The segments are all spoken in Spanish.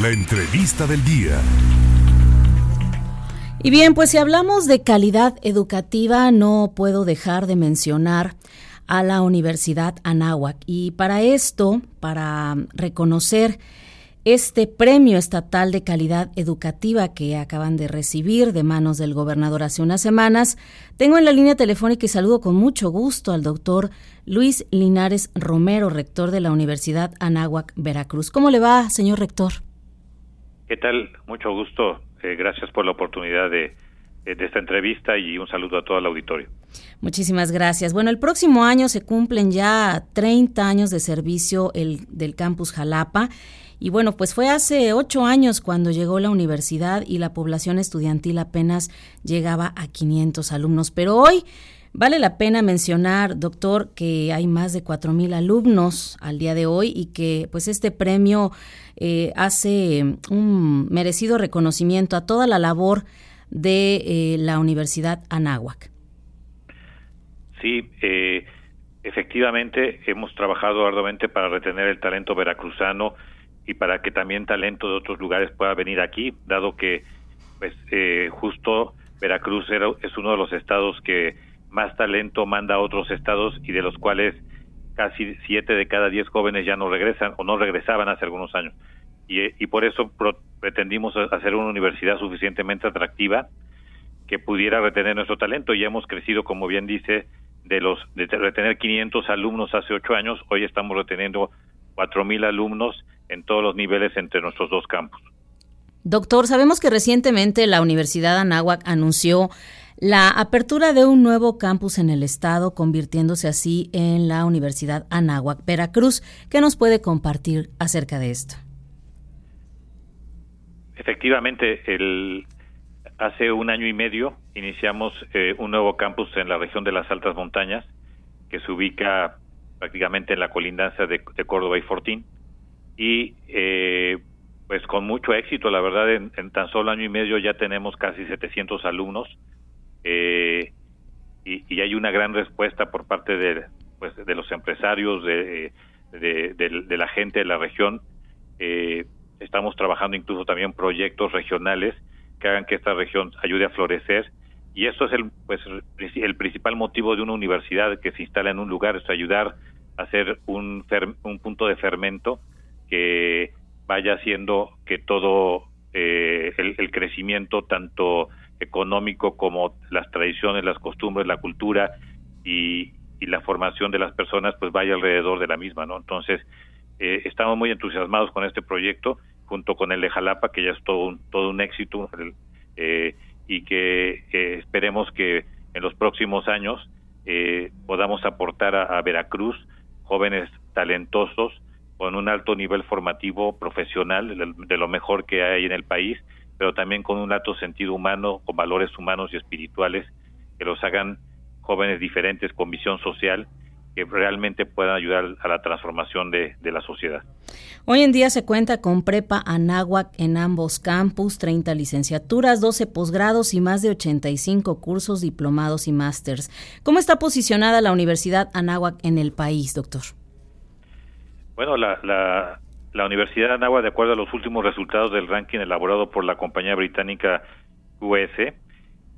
La entrevista del día. Y bien, pues si hablamos de calidad educativa, no puedo dejar de mencionar a la Universidad Anáhuac. Y para esto, para reconocer este premio estatal de calidad educativa que acaban de recibir de manos del gobernador hace unas semanas, tengo en la línea telefónica y saludo con mucho gusto al doctor Luis Linares Romero, rector de la Universidad Anáhuac, Veracruz. ¿Cómo le va, señor rector? ¿Qué tal? Mucho gusto. Eh, gracias por la oportunidad de, de esta entrevista y un saludo a todo el auditorio. Muchísimas gracias. Bueno, el próximo año se cumplen ya 30 años de servicio el, del campus Jalapa y bueno, pues fue hace ocho años cuando llegó la universidad y la población estudiantil apenas llegaba a 500 alumnos. Pero hoy vale la pena mencionar, doctor, que hay más de mil alumnos al día de hoy y que pues este premio eh, hace un merecido reconocimiento a toda la labor de eh, la Universidad Anáhuac. Sí, eh, efectivamente hemos trabajado arduamente para retener el talento veracruzano y para que también talento de otros lugares pueda venir aquí, dado que pues eh, justo Veracruz era, es uno de los estados que más talento manda a otros estados y de los cuales casi siete de cada diez jóvenes ya no regresan o no regresaban hace algunos años. Y, y por eso pretendimos hacer una universidad suficientemente atractiva que pudiera retener nuestro talento. Y hemos crecido, como bien dice, de los de retener 500 alumnos hace ocho años, hoy estamos reteniendo 4.000 alumnos en todos los niveles entre nuestros dos campus. Doctor, sabemos que recientemente la Universidad Anáhuac anunció la apertura de un nuevo campus en el estado, convirtiéndose así en la Universidad Anáhuac Veracruz. ¿Qué nos puede compartir acerca de esto? Efectivamente, el, hace un año y medio iniciamos eh, un nuevo campus en la región de las altas montañas, que se ubica prácticamente en la colindancia de, Córdoba y Fortín y eh, pues con mucho éxito, la verdad, en, tan solo año y medio ya tenemos casi 700 alumnos eh, y, hay una gran respuesta por parte de, pues, de los empresarios, de, de, la gente de la región. Eh, estamos trabajando incluso también proyectos regionales que hagan que esta región ayude a florecer y eso es el pues el principal motivo de una universidad que se instala en un lugar es ayudar a hacer un un punto de fermento que vaya haciendo que todo eh, el, crecimiento tanto económico como las tradiciones las costumbres la cultura y, y, la formación de las personas pues vaya alrededor de la misma no entonces eh, estamos muy entusiasmados con este proyecto junto con el de Jalapa que ya es todo un todo un éxito eh, y que esperemos que en los próximos años eh, podamos aportar a, Veracruz jóvenes talentosos con un alto nivel formativo profesional de, lo mejor que hay en el país, pero también con un alto sentido humano, con valores humanos y espirituales que los hagan jóvenes diferentes con visión social que realmente puedan ayudar a la transformación de, la sociedad. Hoy en día se cuenta con Prepa Anáhuac en ambos campus, 30 licenciaturas, 12 posgrados y más de 85 cursos, diplomados y másters. ¿Cómo está posicionada la Universidad Anáhuac en el país, doctor? Bueno, la, la, la Universidad Anáhuac, de acuerdo a los últimos resultados del ranking elaborado por la compañía británica US,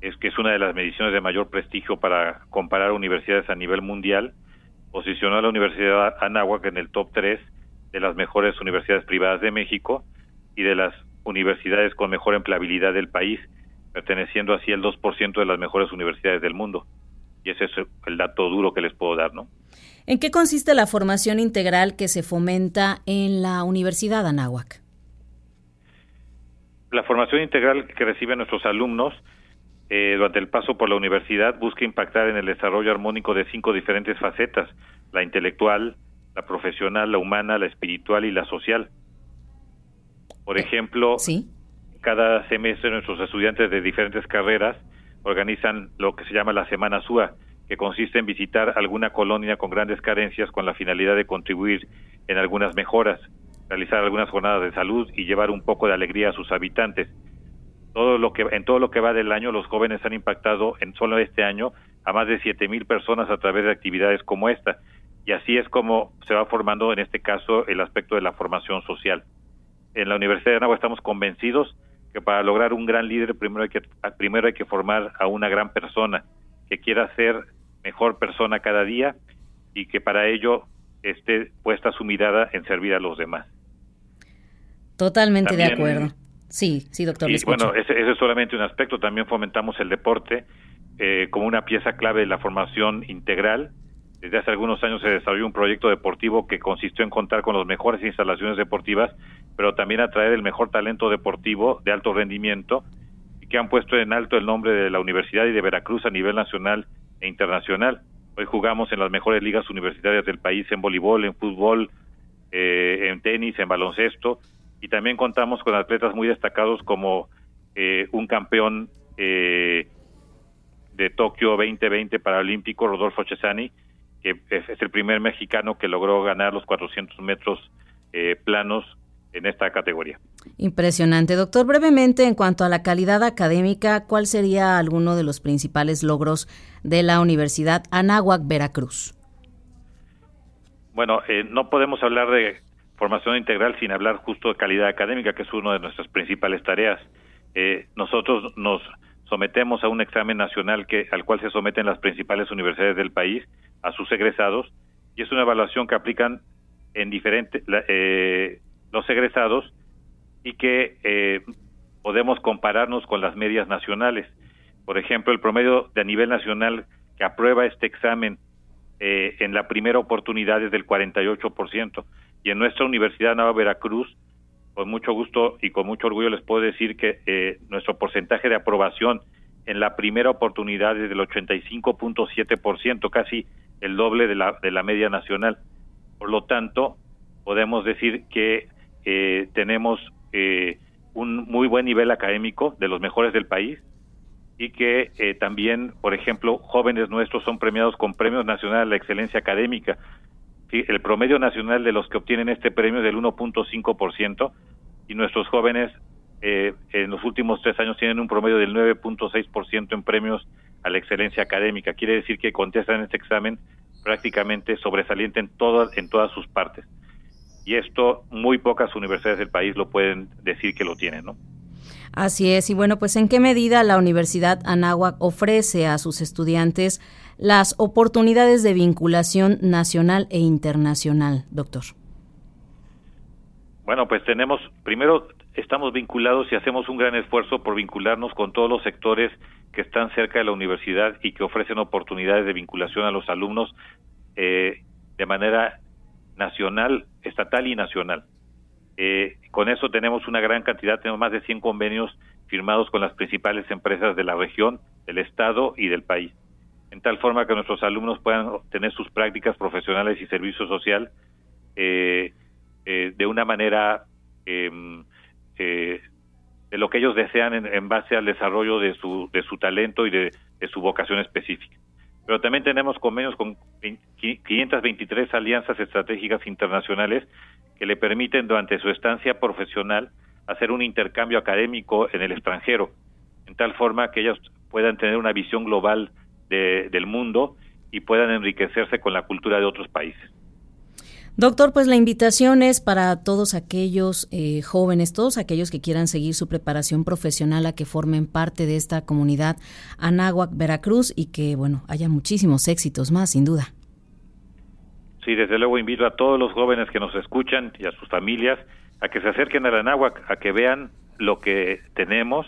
es que es una de las mediciones de mayor prestigio para comparar universidades a nivel mundial, posicionó a la Universidad Anáhuac en el top 3 de las mejores universidades privadas de México y de las universidades con mejor empleabilidad del país, perteneciendo así al 2% de las mejores universidades del mundo. Y ese es el dato duro que les puedo dar, ¿no? ¿En qué consiste la formación integral que se fomenta en la Universidad Anáhuac? La formación integral que reciben nuestros alumnos eh, durante el paso por la universidad busca impactar en el desarrollo armónico de cinco diferentes facetas, la intelectual, la profesional, la humana, la espiritual y la social. Por eh, ejemplo, cada semestre nuestros estudiantes de diferentes carreras organizan lo que se llama la Semana SUA, que consiste en visitar alguna colonia con grandes carencias con la finalidad de contribuir en algunas mejoras, realizar algunas jornadas de salud y llevar un poco de alegría a sus habitantes. Todo lo que en todo lo que va del año los jóvenes han impactado en solo este año a más de siete mil personas a través de actividades como esta. Y así es como se va formando en este caso el aspecto de la formación social. En la Universidad de Anáhuac estamos convencidos que para lograr un gran líder primero hay que primero hay que formar a una gran persona que quiera ser mejor persona cada día y que para ello esté puesta su mirada en servir a los demás. Totalmente de acuerdo. Sí, sí, doctor. Y, bueno, ese, es solamente un aspecto. También fomentamos el deporte eh, como una pieza clave de la formación integral. Desde hace algunos años se desarrolló un proyecto deportivo que consistió en contar con las mejores instalaciones deportivas, pero también atraer el mejor talento deportivo de alto rendimiento que han puesto en alto el nombre de la Universidad y de Veracruz a nivel nacional e internacional. Hoy jugamos en las mejores ligas universitarias del país en voleibol, en fútbol, eh, en tenis, en baloncesto y también contamos con atletas muy destacados como eh, un campeón eh, de Tokio 2020 paralímpico, Rodolfo Cesani, que es, el primer mexicano que logró ganar los 400 metros eh, planos en esta categoría. Impresionante. Doctor, brevemente, en cuanto a la calidad académica, ¿cuál sería alguno de los principales logros de la Universidad Anáhuac Veracruz? Bueno, no podemos hablar de formación integral sin hablar justo de calidad académica, que es una de nuestras principales tareas. Eh, nosotros nos sometemos a un examen nacional que al cual se someten las principales universidades del país a sus egresados y es una evaluación que aplican en diferentes eh, los egresados y que eh, podemos compararnos con las medias nacionales. Por ejemplo, el promedio de a nivel nacional que aprueba este examen en la primera oportunidad es del 48% y en nuestra Universidad Nueva Veracruz, con mucho gusto y con mucho orgullo les puedo decir que eh, nuestro porcentaje de aprobación en la primera oportunidad es del 85.7%, casi el doble de la, de la media nacional. Por lo tanto, podemos decir que eh, tenemos eh, un muy buen nivel académico, de los mejores del país, y que también, por ejemplo, jóvenes nuestros son premiados con premios nacionales a la excelencia académica el promedio nacional de los que obtienen este premio es del 1.5% y nuestros jóvenes eh, en los últimos tres años tienen un promedio del 9.6% en premios a la excelencia académica. Quiere decir que contestan este examen prácticamente sobresaliente en todas, en todas sus partes. Y esto muy pocas universidades del país lo pueden decir que lo tienen, ¿no? Así es, y bueno, pues en qué medida la Universidad Anáhuac ofrece a sus estudiantes las oportunidades de vinculación nacional e internacional, doctor. Bueno, pues tenemos, primero estamos vinculados y hacemos un gran esfuerzo por vincularnos con todos los sectores que están cerca de la universidad y que ofrecen oportunidades de vinculación a los alumnos eh, de manera nacional, estatal y nacional. Eh, con eso tenemos una gran cantidad, tenemos más de 100 convenios firmados con las principales empresas de la región, del Estado y del país, en tal forma que nuestros alumnos puedan tener sus prácticas profesionales y servicio social eh, eh, de una manera em, de lo que ellos desean en, base al desarrollo de su, de su talento y de su vocación específica. Pero también tenemos convenios con 523 alianzas estratégicas internacionales que le permiten durante su estancia profesional hacer un intercambio académico en el extranjero, en tal forma que ellos puedan tener una visión global del mundo y puedan enriquecerse con la cultura de otros países. Doctor, pues la invitación es para todos aquellos eh, jóvenes, todos aquellos que quieran seguir su preparación profesional a que formen parte de esta comunidad Anáhuac, Veracruz y que, bueno, haya muchísimos éxitos más, sin duda. Sí, desde luego invito a todos los jóvenes que nos escuchan y a sus familias a que se acerquen a la Anáhuac, a que vean lo que tenemos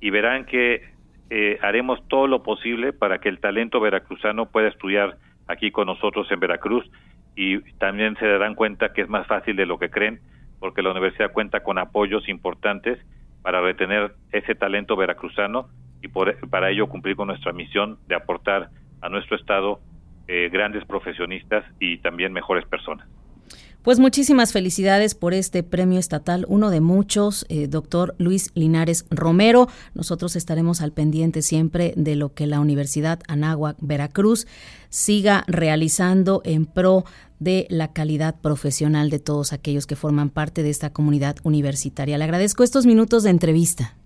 y verán que eh, haremos todo lo posible para que el talento veracruzano pueda estudiar aquí con nosotros en Veracruz y también se darán cuenta que es más fácil de lo que creen porque la universidad cuenta con apoyos importantes para retener ese talento veracruzano y para ello cumplir con nuestra misión de aportar a nuestro estado eh, grandes profesionistas y también mejores personas. Pues muchísimas felicidades por este premio estatal, uno de muchos, eh, doctor Luis Linares Romero. Nosotros estaremos al pendiente siempre de lo que la Universidad Anáhuac Veracruz siga realizando en pro de la calidad profesional de todos aquellos que forman parte de esta comunidad universitaria. Le agradezco estos minutos de entrevista.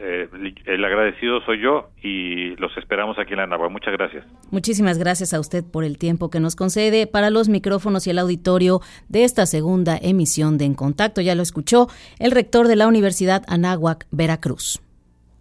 Eh, el agradecido soy yo y los esperamos aquí en la. Muchas gracias. Muchísimas gracias a usted por el tiempo que nos concede para los micrófonos y el auditorio de esta segunda emisión de En Contacto. Ya lo escuchó el rector de la Universidad Anáhuac, Veracruz.